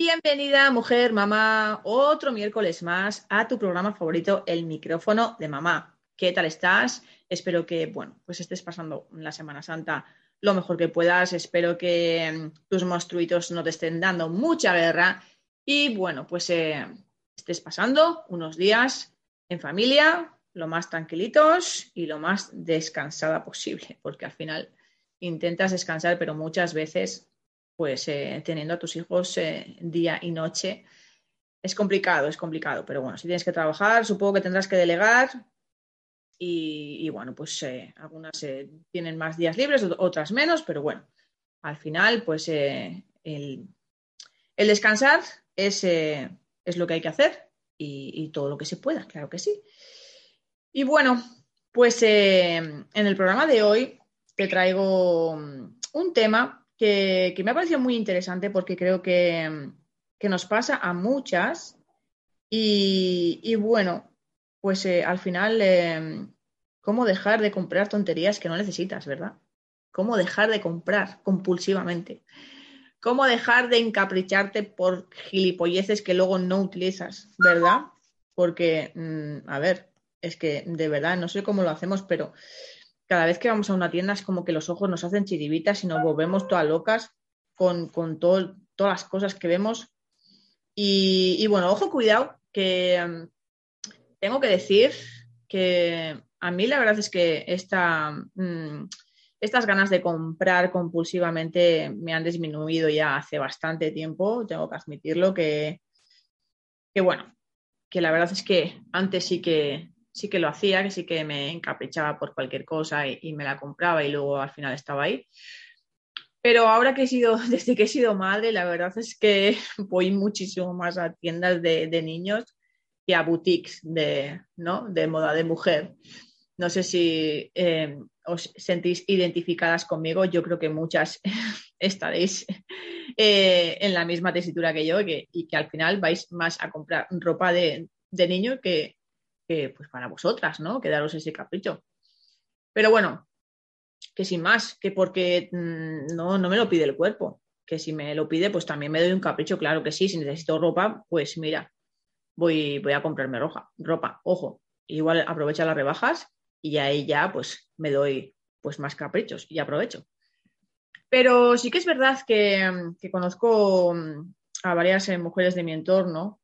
Bienvenida, mujer, mamá, otro miércoles más a tu programa favorito, El micrófono de mamá. ¿Qué tal estás? Espero que, bueno, pues estés pasando la Semana Santa lo mejor que puedas. Espero que mm, tus monstruitos no te estén dando mucha guerra y, bueno, pues eh, estés pasando unos días en familia, lo más tranquilitos y lo más descansada posible, porque al final intentas descansar, pero muchas veces, pues eh, teniendo a tus hijos eh, día y noche, es complicado, es complicado, pero bueno, si tienes que trabajar, supongo que tendrás que delegar, y, bueno, pues eh, algunas tienen más días libres, otras menos, pero bueno, al final, pues el, descansar es, es, lo que hay que hacer y, todo lo que se pueda, claro que sí. Y bueno, pues en el programa de hoy te traigo mm, un tema que, me ha parecido muy interesante porque creo que, nos pasa a muchas y, y bueno, pues eh, al final, em, ¿cómo dejar de comprar tonterías que no necesitas, verdad? ¿Cómo dejar de comprar compulsivamente? ¿Cómo dejar de encapricharte por gilipolleces que luego no utilizas, verdad? Porque, mm, a ver, es que de verdad, no sé cómo lo hacemos, pero cada vez que vamos a una tienda es como que los ojos nos hacen chiribitas y nos volvemos todas locas con, todas las cosas que vemos. Y, y bueno, ojo, cuidado, que em, tengo que decir que a mí la verdad es que esta, mm, estas ganas de comprar compulsivamente me han disminuido ya hace bastante tiempo, tengo que admitirlo, que, que bueno, que la verdad es que antes sí que, sí que lo hacía, que sí que me encaprichaba por cualquier cosa y, me la compraba y luego al final estaba ahí. Pero ahora que he sido, desde que he sido madre, la verdad es que voy muchísimo más a tiendas de, de niños y a boutiques de, ¿no? de moda de mujer. No sé si eh, os sentís identificadas conmigo, yo creo que muchas estaréis eh, en la misma tesitura que yo y que al final vais más a comprar ropa de, niño que, pues para vosotras, ¿no? Que daros ese capricho. Pero bueno, que sin más, que porque mm, no, no me lo pide el cuerpo, que si me lo pide, pues también me doy un capricho, claro que sí, si necesito ropa, pues mira, voy, voy a comprarme ropa, ropa. Ojo, igual aprovecha las rebajas y ahí ya pues me doy pues más caprichos y aprovecho. Pero sí que es verdad que, conozco mm, a varias eh, mujeres de mi entorno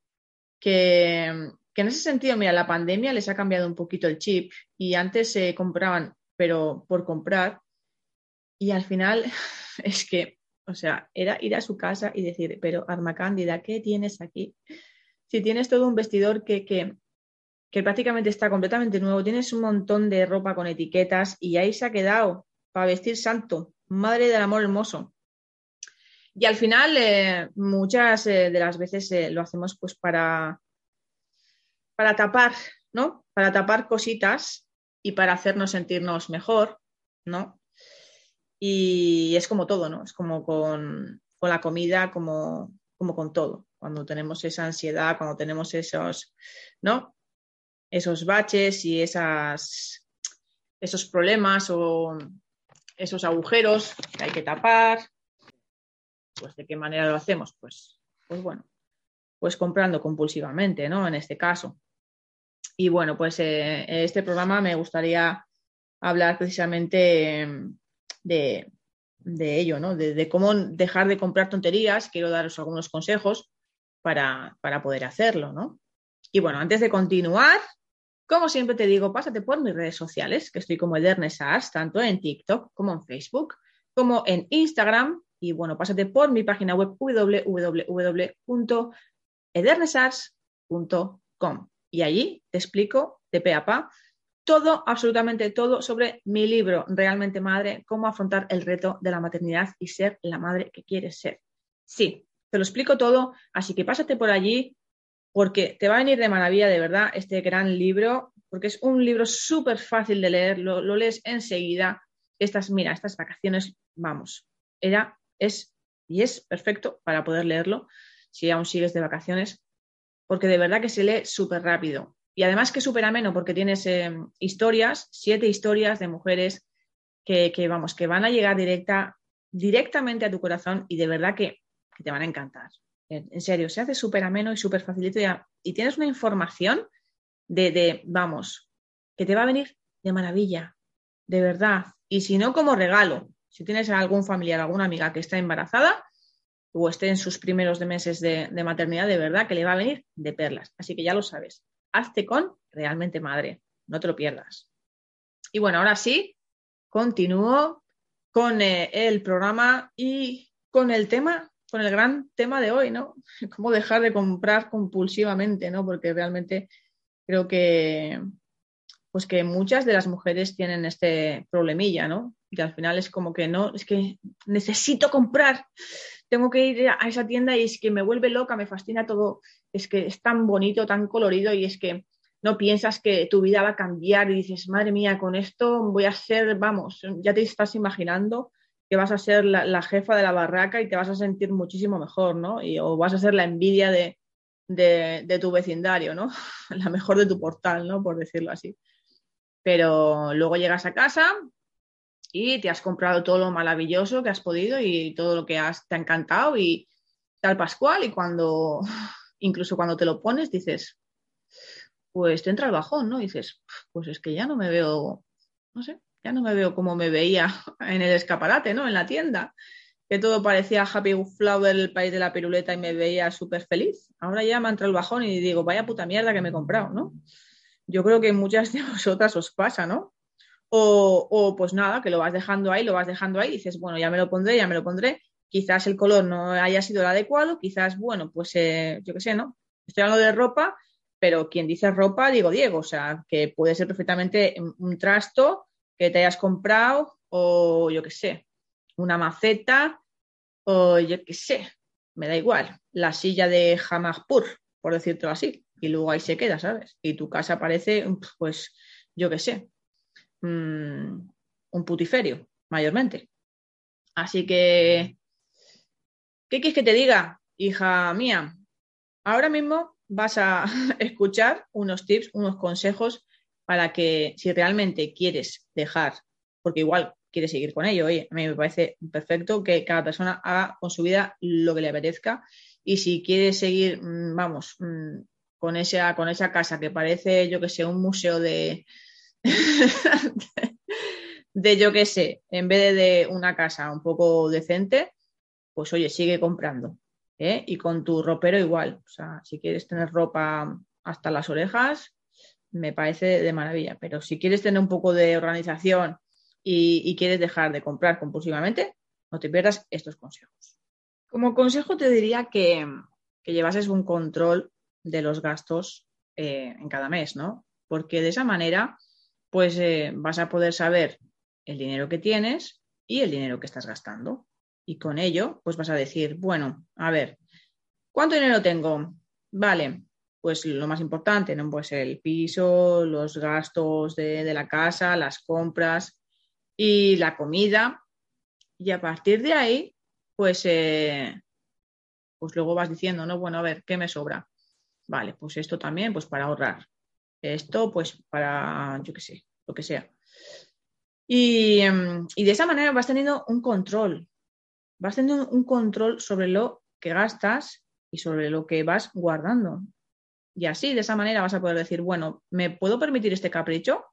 que, en ese sentido, mira, la pandemia les ha cambiado un poquito el chip y antes se compraban, pero por comprar y al final es que, o sea, era ir a su casa y decir, pero Arma Cándida, ¿qué tienes aquí? si tienes todo un vestidor que, que, prácticamente está completamente nuevo, tienes un montón de ropa con etiquetas y ahí se ha quedado para vestir santo, madre del amor hermoso. Y al final, eh, muchas eh, de las veces eh, lo hacemos pues para, para tapar, ¿no? Para tapar cositas y para hacernos sentirnos mejor, ¿no? Y es como todo, ¿no? Es como con, con la comida, como, como con todo cuando tenemos esa ansiedad, cuando tenemos esos, ¿no? Esos baches y esas, esos problemas o esos agujeros que hay que tapar, pues de qué manera lo hacemos, pues, pues bueno, pues comprando compulsivamente, ¿no? En este caso. Y bueno, pues eh, este programa me gustaría hablar precisamente de, de ello, ¿no? De, cómo dejar de comprar tonterías, quiero daros algunos consejos para, poder hacerlo, ¿no? Y bueno, antes de continuar, como siempre te digo, pásate por mis redes sociales, que estoy como Edernesars, tanto en TikTok como en Facebook, como en Instagram. Y bueno, pásate por mi página web www.edernesars.com. Y allí te explico de pe a pa todo, absolutamente todo sobre mi libro Realmente Madre, cómo afrontar el reto de la maternidad y ser la madre que quieres ser. Sí, te lo explico todo, así que pásate por allí porque te va a venir de maravilla, de verdad, este gran libro, porque es un libro súper fácil de leer, lo, lees enseguida. Estas, mira, estas vacaciones, vamos, era, es y es perfecto para poder leerlo si aún sigues de vacaciones, porque de verdad que se lee súper rápido. Y además que súper ameno porque tienes eh, historias, siete historias de mujeres que, vamos, que van a llegar directa, directamente a tu corazón y de verdad que, te van a encantar. En, serio, se hace súper ameno y súper facilito y, tienes una información de, de, vamos, que te va a venir de maravilla, de verdad. Y si no, como regalo, si tienes algún familiar, alguna amiga que está embarazada o esté en sus primeros meses de, de maternidad, de verdad que le va a venir de perlas. Así que ya lo sabes hazte con realmente madre, no te lo pierdas. Y bueno, ahora sí, continúo con eh, el programa y con el tema, con el gran tema de hoy, ¿no? Cómo dejar de comprar compulsivamente, ¿no? Porque realmente creo que pues que muchas de las mujeres tienen este problemilla, ¿no? Y al final es como que no, es que necesito comprar, tengo que ir a esa tienda y es que me vuelve loca, me fascina todo, es que es tan bonito, tan colorido y es que no piensas que tu vida va a cambiar y dices, madre mía, con esto voy a ser, vamos, ya te estás imaginando que vas a ser la, jefa de la barraca y te vas a sentir muchísimo mejor, ¿no? Y, o vas a ser la envidia de, de, tu vecindario, ¿no? La mejor de tu portal, ¿no? Por decirlo así. Pero luego llegas a casa y te has comprado todo lo maravilloso que has podido y todo lo que has, te ha encantado y tal Pascual y cuando incluso cuando te lo pones dices, pues te entra el bajón, ¿no? dices, pues es que ya no me veo, no sé, ya no me veo como me veía en el escaparate, ¿no? En la tienda, que todo parecía Happy Flower, el país de la piruleta y me veía súper feliz. Ahora ya me entra el bajón y digo, vaya puta mierda que me he comprado, ¿no? Yo creo que muchas de vosotras os pasa, ¿no? O, pues nada, que lo vas dejando ahí, lo vas dejando ahí, dices, bueno, ya me lo pondré, ya me lo pondré, quizás el color no haya sido el adecuado, quizás, bueno, pues eh, yo qué sé, ¿no? Estoy hablando de ropa, pero quien dice ropa, digo Diego, o sea, que puede ser perfectamente un trasto que te hayas comprado o yo qué sé, una maceta o yo qué sé, me da igual, la silla de Hamaspur, por decirlo así, y luego ahí se queda, ¿sabes? Y tu casa parece, pues, yo qué sé, mm, un putiferio, mayormente. Así que ¿Qué quieres que te diga, hija mía? Ahora mismo vas a escuchar unos tips, unos consejos para que si realmente quieres dejar, porque igual quieres seguir con ello, oye, a mí me parece perfecto que cada persona haga con su vida lo que le apetezca y si quieres seguir, mm, vamos, mm, con esa, con esa casa que parece, yo que sé, un museo de, de yo que sé, en vez de una casa un poco decente, pues oye, sigue comprando. ¿eh? Y con tu ropero igual. O sea, si quieres tener ropa hasta las orejas, me parece de maravilla. Pero si quieres tener un poco de organización y, quieres dejar de comprar compulsivamente, no te pierdas estos consejos. Como consejo te diría que, llevases un control de los gastos eh, en cada mes, ¿no? Porque de esa manera, pues eh, vas a poder saber el dinero que tienes y el dinero que estás gastando y con ello, pues vas a decir, bueno, a ver, ¿cuánto dinero tengo? Vale, pues lo más importante, ¿no? Pues el piso, los gastos de, la casa, las compras y la comida. Y a partir de ahí, pues, eh, pues luego vas diciendo, ¿no? Bueno, a ver, ¿qué me sobra? Vale, pues esto también, pues para ahorrar. Esto, pues para, yo qué sé, lo que sea. Y, em, y de esa manera vas teniendo un control, vas teniendo un control sobre lo que gastas y sobre lo que vas guardando. Y así, de esa manera, vas a poder decir, bueno, ¿me puedo permitir este capricho?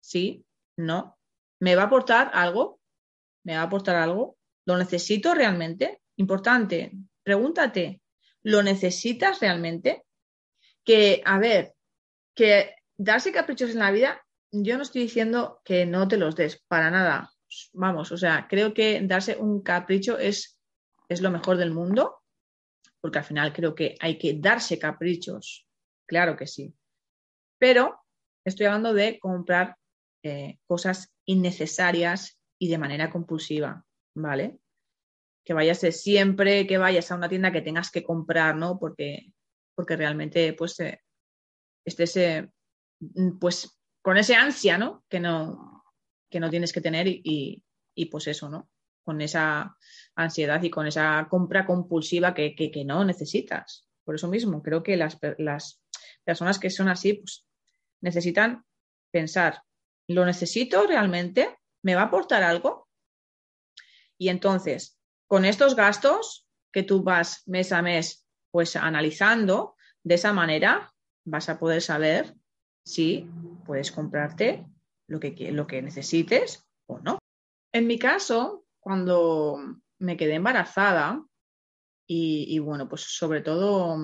Sí, no. ¿Me va a aportar algo? ¿Me va a aportar algo? ¿Lo necesito realmente? Importante, pregúntate, ¿lo necesitas realmente? Que, a ver, que darse caprichos en la vida, yo no estoy diciendo que no te los des, para nada. Vamos, o sea, creo que darse un capricho es, es lo mejor del mundo, porque al final creo que hay que darse caprichos, claro que sí. Pero estoy hablando de comprar eh, cosas innecesarias y de manera compulsiva, ¿vale? Que vayas de siempre, que vayas a una tienda que tengas que comprar, ¿no? Porque, porque realmente, pues, eh, estés, eh, pues, con ese ansia, ¿no? Que no, que no tienes que tener y, y, pues eso, ¿no? Con esa ansiedad y con esa compra compulsiva que, que, no necesitas. Por eso mismo, creo que las, las personas que son así, pues necesitan pensar, ¿lo necesito realmente? ¿Me va a aportar algo? Y entonces, con estos gastos que tú vas mes a mes, pues analizando, de esa manera vas a poder saber si puedes comprarte lo que, lo que necesites o no. En mi caso, cuando me quedé embarazada, y, y, bueno, pues sobre todo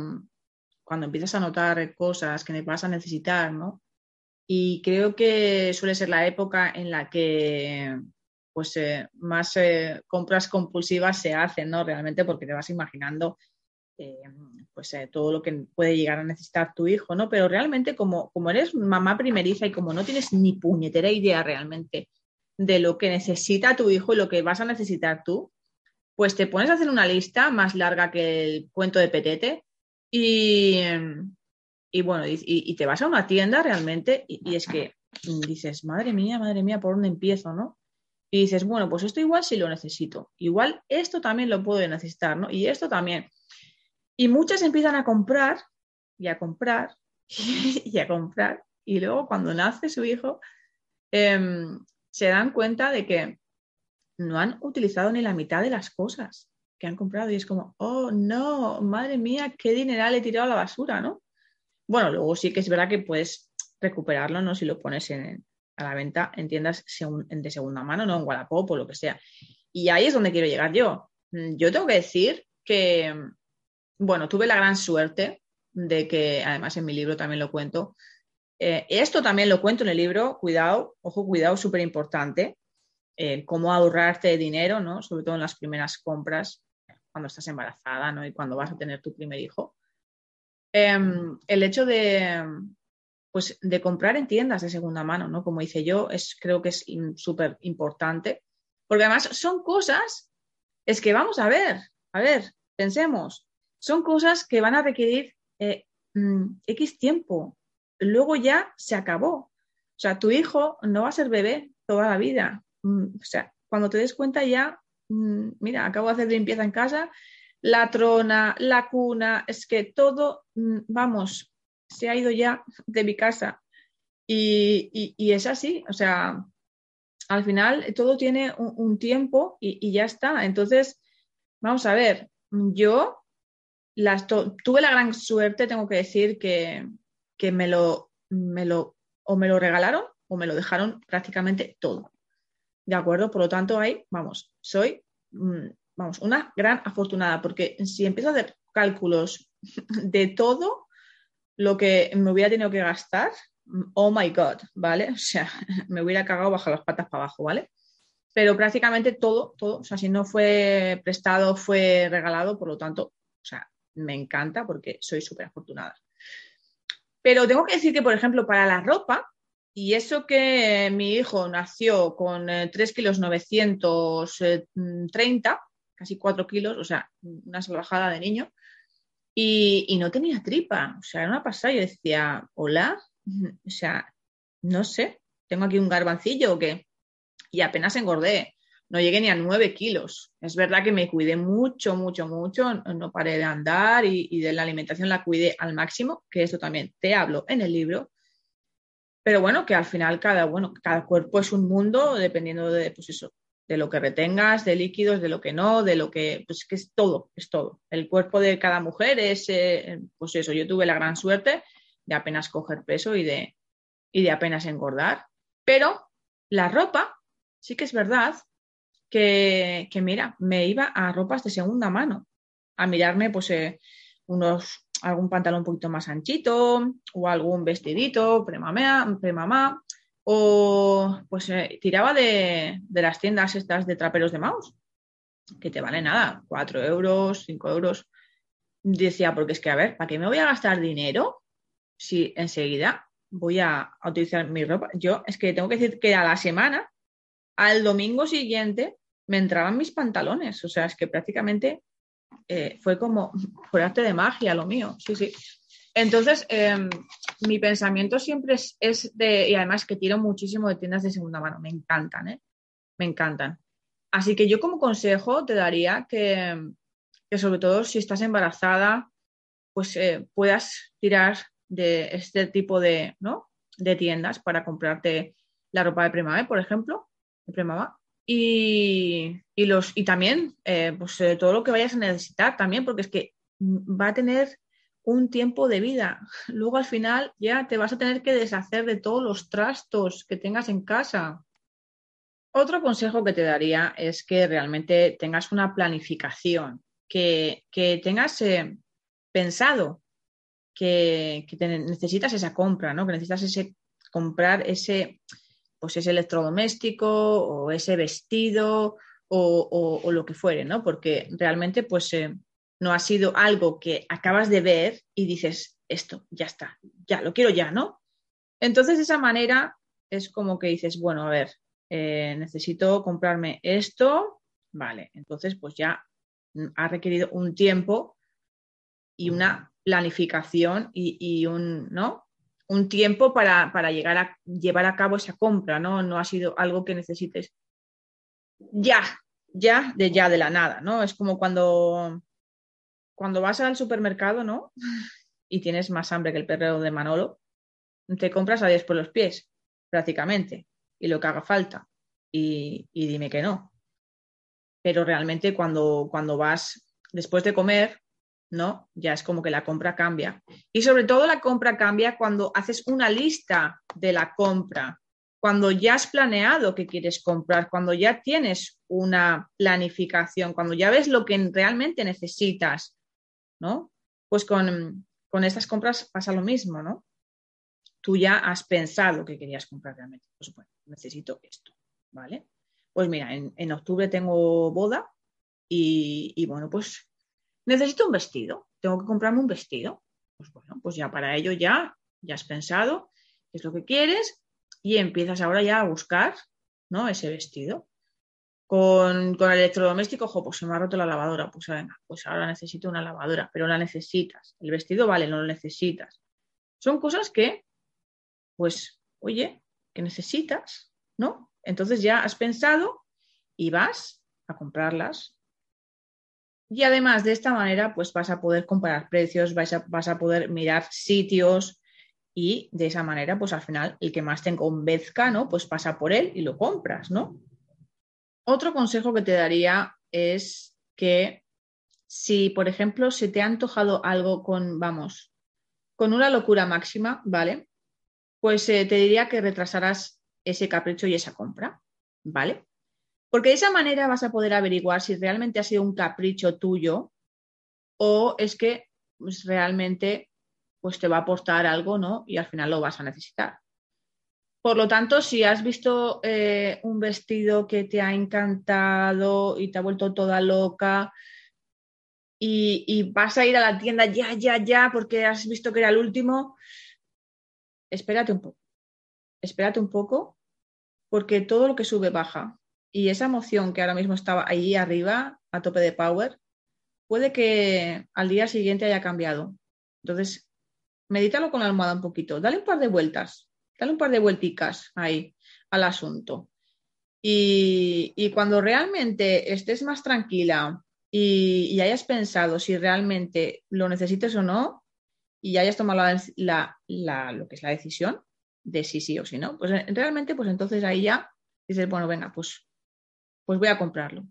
cuando empiezas a notar cosas que me vas a necesitar, ¿no? Y creo que suele ser la época en la que pues eh, más eh, compras compulsivas se hacen, ¿no? Realmente porque te vas imaginando eh, pues todo lo que puede llegar a necesitar tu hijo, ¿no? Pero realmente como, como eres mamá primeriza y como no tienes ni puñetera idea realmente de lo que necesita tu hijo y lo que vas a necesitar tú, pues te pones a hacer una lista más larga que el cuento de Petete y, y bueno, y, te vas a una tienda realmente y, es que dices, madre mía, madre mía, ¿por dónde empiezo, no? Y dices, bueno, pues esto igual sí lo necesito, igual esto también lo puedo necesitar, ¿no? Y esto también. Y muchas empiezan a comprar y a comprar y a comprar. Y luego cuando nace su hijo, em, se dan cuenta de que no han utilizado ni la mitad de las cosas que han comprado. Y es como, oh, no, madre mía, qué dineral he tirado a la basura, ¿no? Bueno, luego sí que es verdad que puedes recuperarlo, ¿no? Si lo pones en, a la venta en tiendas de segunda mano, ¿no? En Wallapop o lo que sea. Y ahí es donde quiero llegar yo. Mm, yo tengo que decir que, bueno, tuve la gran suerte de que, además en mi libro también lo cuento, eh, esto también lo cuento en el libro, cuidado, ojo, cuidado, súper importante, cómo ahorrarte dinero, ¿no? Sobre todo en las primeras compras, cuando estás embarazada, ¿no? Y cuando vas a tener tu primer hijo. Em, el hecho de, pues, de comprar en tiendas de segunda mano, ¿no? Como hice yo, es, creo que es súper importante, porque además son cosas, es que vamos a ver, a ver, pensemos, son cosas que van a requerir eh, mm, X tiempo, luego ya se acabó. O sea, tu hijo no va a ser bebé toda la vida. Mm, o sea, cuando te des cuenta ya, mm, mira, acabo de hacer limpieza en casa la trona, la cuna, es que todo, vamos, se ha ido ya de mi casa. Y, es así, o sea, al final todo tiene un, tiempo y, ya está. Entonces, vamos a ver, yo tuve la gran suerte, tengo que decir, que, me, lo, me lo, o me lo regalaron o me lo dejaron prácticamente todo. ¿De acuerdo? Por lo tanto, ahí, vamos, soy mm, vamos, una gran afortunada, porque si empiezo a hacer cálculos de todo lo que me hubiera tenido que gastar, oh my god, ¿vale? O sea, me hubiera cagado bajo las patas para abajo, ¿vale? Pero prácticamente todo, todo, o sea, si no fue prestado, fue regalado, por lo tanto, o sea, me encanta porque soy súper afortunada. Pero tengo que decir que, por ejemplo, para la ropa, y eso que mi hijo nació con 3 eh, kilos 930, casi cuatro kilos, o sea, una salvajada de niño, y, no tenía tripa, o sea, era una pasada. Yo decía, hola, o sea, no sé, tengo aquí un garbancillo o qué, y apenas engordé, no llegué ni a nueve kilos. Es verdad que me cuidé mucho, mucho, mucho, no paré de andar y, y de la alimentación la cuidé al máximo, que eso también te hablo en el libro, pero bueno, que al final cada, bueno, cada cuerpo es un mundo dependiendo de, pues eso, de lo que retengas, de líquidos, de lo que no, de lo que, pues que es todo, es todo. El cuerpo de cada mujer es, eh, pues eso, yo tuve la gran suerte de apenas coger peso y de, y de apenas engordar, pero la ropa, sí que es verdad que, mira, me iba a ropas de segunda mano, a mirarme pues eh, unos, algún pantalón un poquito más anchito o algún vestidito premamá, premamá o pues eh, tiraba de, de, las tiendas estas de traperos de mouse, que te vale nada, 4 euros, 5 euros. Decía, porque es que, a ver, ¿para qué me voy a gastar dinero si enseguida voy a, utilizar mi ropa? Yo es que tengo que decir que a la semana, al domingo siguiente, me entraban mis pantalones. O sea, es que prácticamente eh, fue como por arte de magia lo mío. Sí, sí. Entonces, em, mi pensamiento siempre es, de, y además que tiro muchísimo de tiendas de segunda mano, me encantan, ¿eh? Me encantan. Así que yo como consejo te daría que, sobre todo si estás embarazada, pues eh, puedas tirar de este tipo de, ¿no? de tiendas para comprarte la ropa de primavera, por ejemplo, de primavera. Y, los, y también eh, pues, eh, todo lo que vayas a necesitar también, porque es que va a tener un tiempo de vida. Luego al final ya te vas a tener que deshacer de todos los trastos que tengas en casa. Otro consejo que te daría es que realmente tengas una planificación, que, tengas eh, pensado que, necesitas esa compra, ¿no? que necesitas ese, comprar ese, pues ese electrodoméstico o ese vestido o, lo que fuere, ¿no? porque realmente pues eh, no ha sido algo que acabas de ver y dices, esto, ya está, ya, lo quiero ya, ¿no? Entonces, de esa manera es como que dices, bueno, a ver, eh, necesito comprarme esto, vale, entonces pues ya ha requerido un tiempo y una planificación y, un, ¿no? Un tiempo para, para, llegar a llevar a cabo esa compra, ¿no? No ha sido algo que necesites ya, ya, de ya, de la nada, ¿no? Es como cuando cuando vas al supermercado, ¿no? Y tienes más hambre que el perro de Manolo, te compras a 10 por los pies, prácticamente, y lo que haga falta. Y, dime que no. Pero realmente cuando, cuando vas después de comer, ¿no? Ya es como que la compra cambia. Y sobre todo la compra cambia cuando haces una lista de la compra, cuando ya has planeado que quieres comprar, cuando ya tienes una planificación, cuando ya ves lo que realmente necesitas, ¿no? Pues con, estas compras pasa lo mismo, ¿no? Tú ya has pensado que querías comprar realmente. Pues bueno, necesito esto, ¿vale? Pues mira, en, octubre tengo boda y, bueno, pues necesito un vestido. Tengo que comprarme un vestido. Pues bueno, pues ya para ello ya, ya has pensado qué es lo que quieres y empiezas ahora ya a buscar, ¿no? Ese vestido. Con, con el electrodoméstico, ojo, pues se me ha roto la lavadora, pues venga, pues ahora necesito una lavadora, pero la necesitas. El vestido vale, no lo necesitas. Son cosas que, pues, oye, que necesitas, ¿no? Entonces ya has pensado y vas a comprarlas. Y además de esta manera, pues vas a poder comparar precios, vas a, vas a poder mirar sitios y de esa manera, pues al final, el que más te convenzca, ¿no? Pues pasa por él y lo compras, ¿no? Otro consejo que te daría es que si, por ejemplo, se te ha antojado algo con, vamos, con una locura máxima, ¿vale? Pues eh, te diría que retrasarás ese capricho y esa compra, ¿vale? Porque de esa manera vas a poder averiguar si realmente ha sido un capricho tuyo o es que pues, realmente pues, te va a aportar algo, ¿no? Y al final lo vas a necesitar. Por lo tanto, si has visto eh, un vestido que te ha encantado y te ha vuelto toda loca y, vas a ir a la tienda ya, ya, ya, porque has visto que era el último, espérate un poco. Espérate un poco, porque todo lo que sube baja. Y esa emoción que ahora mismo estaba ahí arriba, a tope de power, puede que al día siguiente haya cambiado. Entonces, medítalo con la almohada un poquito, dale un par de vueltas dale un par de vuelticas ahí al asunto. Y, cuando realmente estés más tranquila y, hayas pensado si realmente lo necesites o no, y hayas tomado la, lo que es la decisión de si sí o si no, pues realmente, pues entonces ahí ya dices, bueno, venga, pues, pues voy a comprarlo.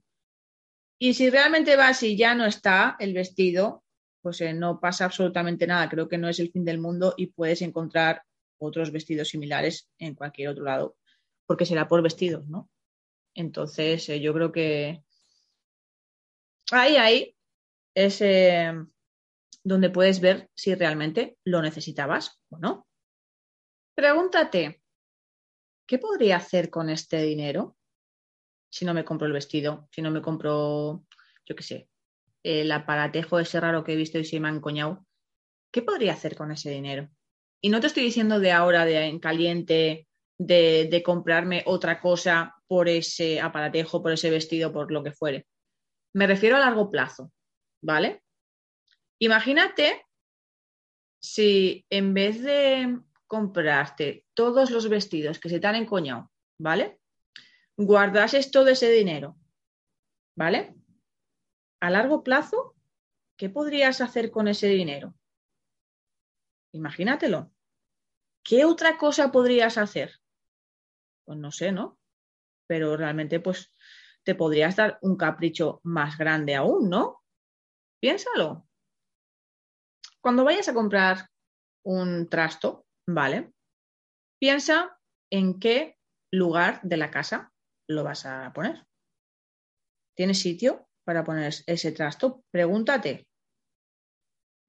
Y si realmente vas y ya no está el vestido, pues eh, no pasa absolutamente nada. Creo que no es el fin del mundo y puedes encontrar otros vestidos similares en cualquier otro lado, porque será por vestidos, ¿no? Entonces, eh, yo creo que ahí, ahí es eh, donde puedes ver si realmente lo necesitabas o no. Pregúntate, ¿qué podría hacer con este dinero si no me compro el vestido, si no me compro, yo qué sé, el aparatejo ese raro que he visto y se me ha encoñado? ¿Qué podría hacer con ese dinero? Y no te estoy diciendo de ahora, de en caliente, de, de comprarme otra cosa por ese aparatejo, por ese vestido, por lo que fuere. Me refiero a largo plazo, ¿vale? Imagínate si en vez de comprarte todos los vestidos que se te han encoñado, ¿vale? Guardases todo ese dinero, ¿vale? A largo plazo, ¿qué podrías hacer con ese dinero? Imagínatelo. ¿Qué otra cosa podrías hacer? Pues no sé, ¿no? Pero realmente, pues, te podrías dar un capricho más grande aún, ¿no? Piénsalo. Cuando vayas a comprar un trasto, ¿vale? Piensa en qué lugar de la casa lo vas a poner. ¿Tienes sitio para poner ese trasto? Pregúntate,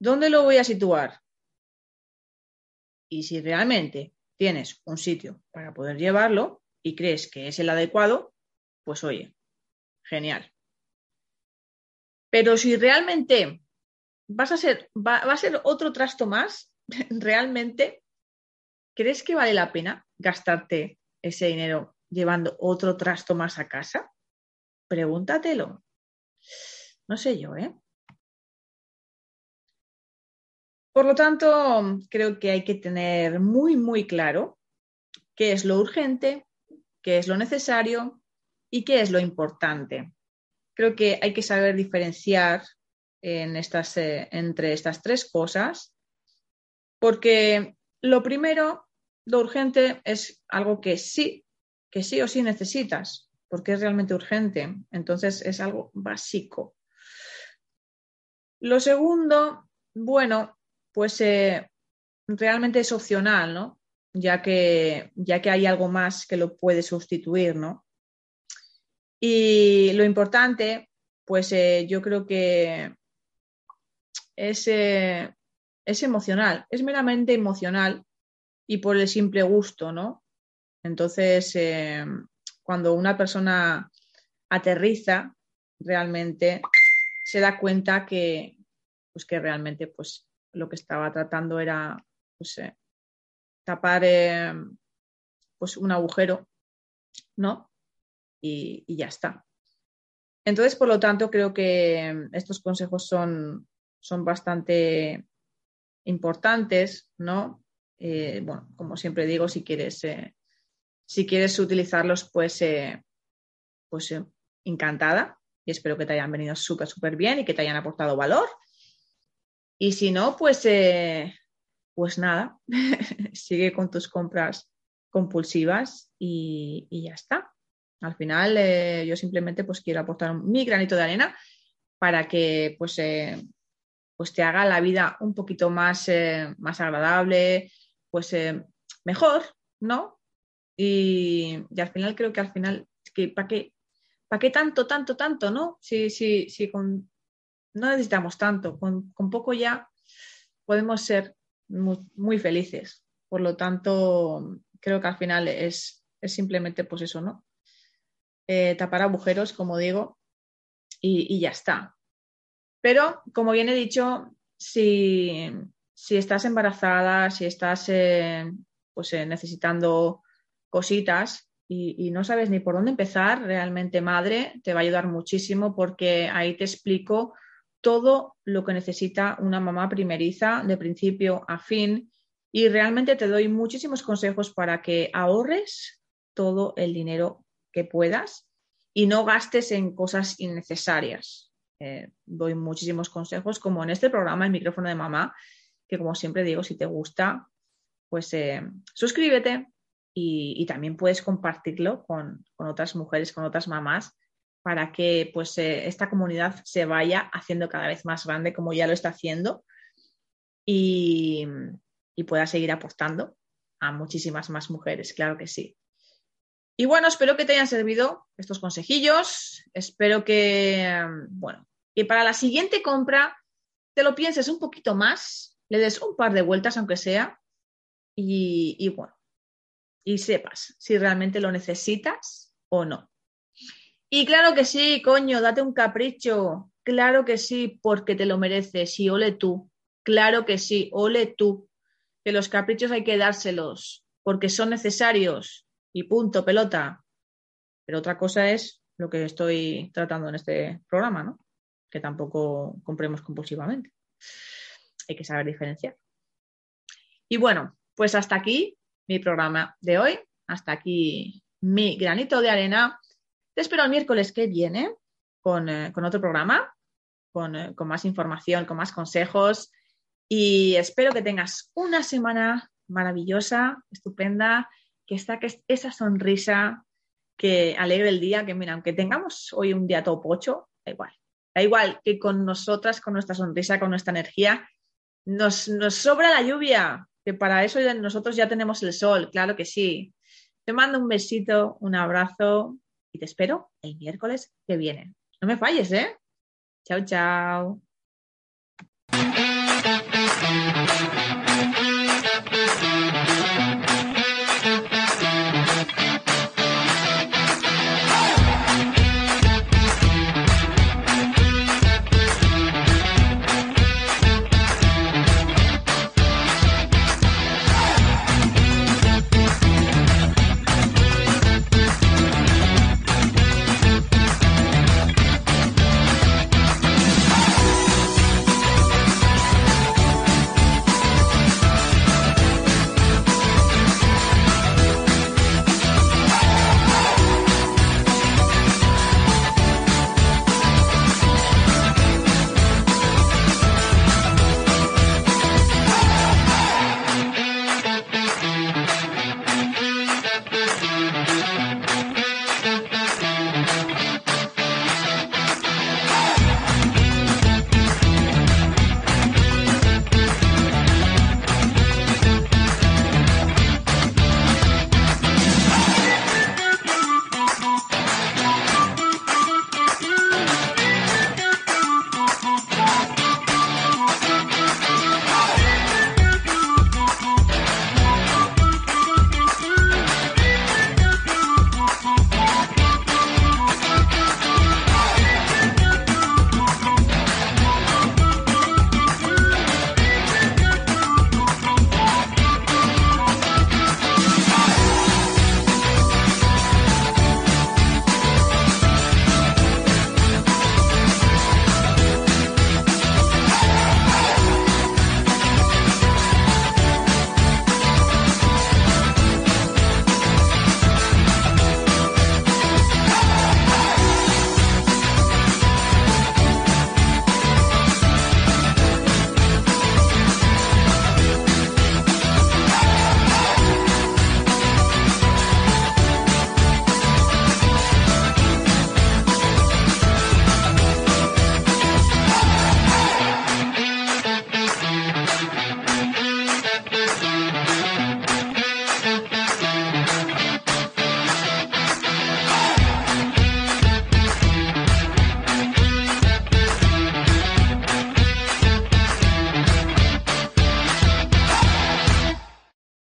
¿dónde lo voy a situar? Y si realmente tienes un sitio para poder llevarlo y crees que es el adecuado, pues oye, genial. Pero si realmente vas a ser, va, a ser otro trasto más, realmente, ¿crees que vale la pena gastarte ese dinero llevando otro trasto más a casa? Pregúntatelo. No sé yo, ¿eh? Por lo tanto, creo que hay que tener muy, muy claro qué es lo urgente, qué es lo necesario y qué es lo importante. Creo que hay que saber diferenciar eh, entre estas tres cosas, porque lo primero, lo urgente, es algo que sí, que sí o sí necesitas, porque es realmente urgente. Entonces es algo básico. Lo segundo, bueno, pues eh, realmente es opcional, ¿no? Ya que, ya que hay algo más que lo puede sustituir, ¿no? Y lo importante, pues eh, yo creo que es, eh, es emocional, es meramente emocional y por el simple gusto, ¿no? Entonces, cuando una persona aterriza, realmente se da cuenta que, pues que realmente pues, lo que estaba tratando era pues, eh, tapar eh, pues un agujero, ¿no? Y, ya está. Entonces, por lo tanto, creo que estos consejos son, son bastante importantes, ¿no? Eh, bueno, como siempre digo, si quieres, si quieres utilizarlos, pues, pues encantada y espero que te hayan venido súper, súper bien y que te hayan aportado valor. Y si no, pues, eh, pues nada, sigue con tus compras compulsivas y, ya está. Al final, eh, yo simplemente pues quiero aportar mi granito de arena para que pues, eh, pues te haga la vida un poquito más, más agradable, pues mejor, ¿no? Y, al final creo que al final, que ¿para qué, ¿para qué tanto, tanto, tanto, no? Si, si, si con no necesitamos tanto, con, poco ya podemos ser muy, felices. Por lo tanto, creo que al final es, simplemente pues eso, ¿no? Eh, tapar agujeros, como digo, y, ya está. Pero, como bien he dicho, si, estás embarazada, si estás eh, pues, eh, necesitando cositas y, no sabes ni por dónde empezar, realmente madre, te va a ayudar muchísimo porque ahí te explico todo lo que necesita una mamá primeriza de principio a fin y realmente te doy muchísimos consejos para que ahorres todo el dinero que puedas y no gastes en cosas innecesarias. Eh, doy muchísimos consejos como en este programa El micrófono de mamá, que como siempre digo, si te gusta, pues eh, suscríbete y, también puedes compartirlo con, con otras mujeres, con otras mamás para que pues, eh, esta comunidad se vaya haciendo cada vez más grande como ya lo está haciendo y, pueda seguir aportando a muchísimas más mujeres, claro que sí. Y bueno, espero que te hayan servido estos consejillos. Espero que, bueno, que para la siguiente compra te lo pienses un poquito más, le des un par de vueltas, aunque sea, y, y bueno, y sepas si realmente lo necesitas o no. Y claro que sí, coño, date un capricho. Claro que sí, porque te lo mereces. Y ole tú. Claro que sí, ole tú. Que los caprichos hay que dárselos porque son necesarios. Y punto, pelota. Pero otra cosa es lo que estoy tratando en este programa, ¿no? Que tampoco compremos compulsivamente. Hay que saber diferenciar. Y bueno, pues hasta aquí mi programa de hoy. Hasta aquí mi granito de arena. Te espero el miércoles que viene con, eh, otro programa, eh, con, más información, con más consejos. Y espero que tengas una semana maravillosa, estupenda, que que esa sonrisa que alegre el día, que mira, aunque tengamos hoy un día todo pocho, da igual. Da igual que con nosotras, con nuestra sonrisa, con nuestra energía, nos, nos sobra la lluvia, que para eso nosotros ya tenemos el sol, claro que sí. Te mando un besito, un abrazo y te espero el miércoles que viene. No me falles, ¿eh? Chao, chao.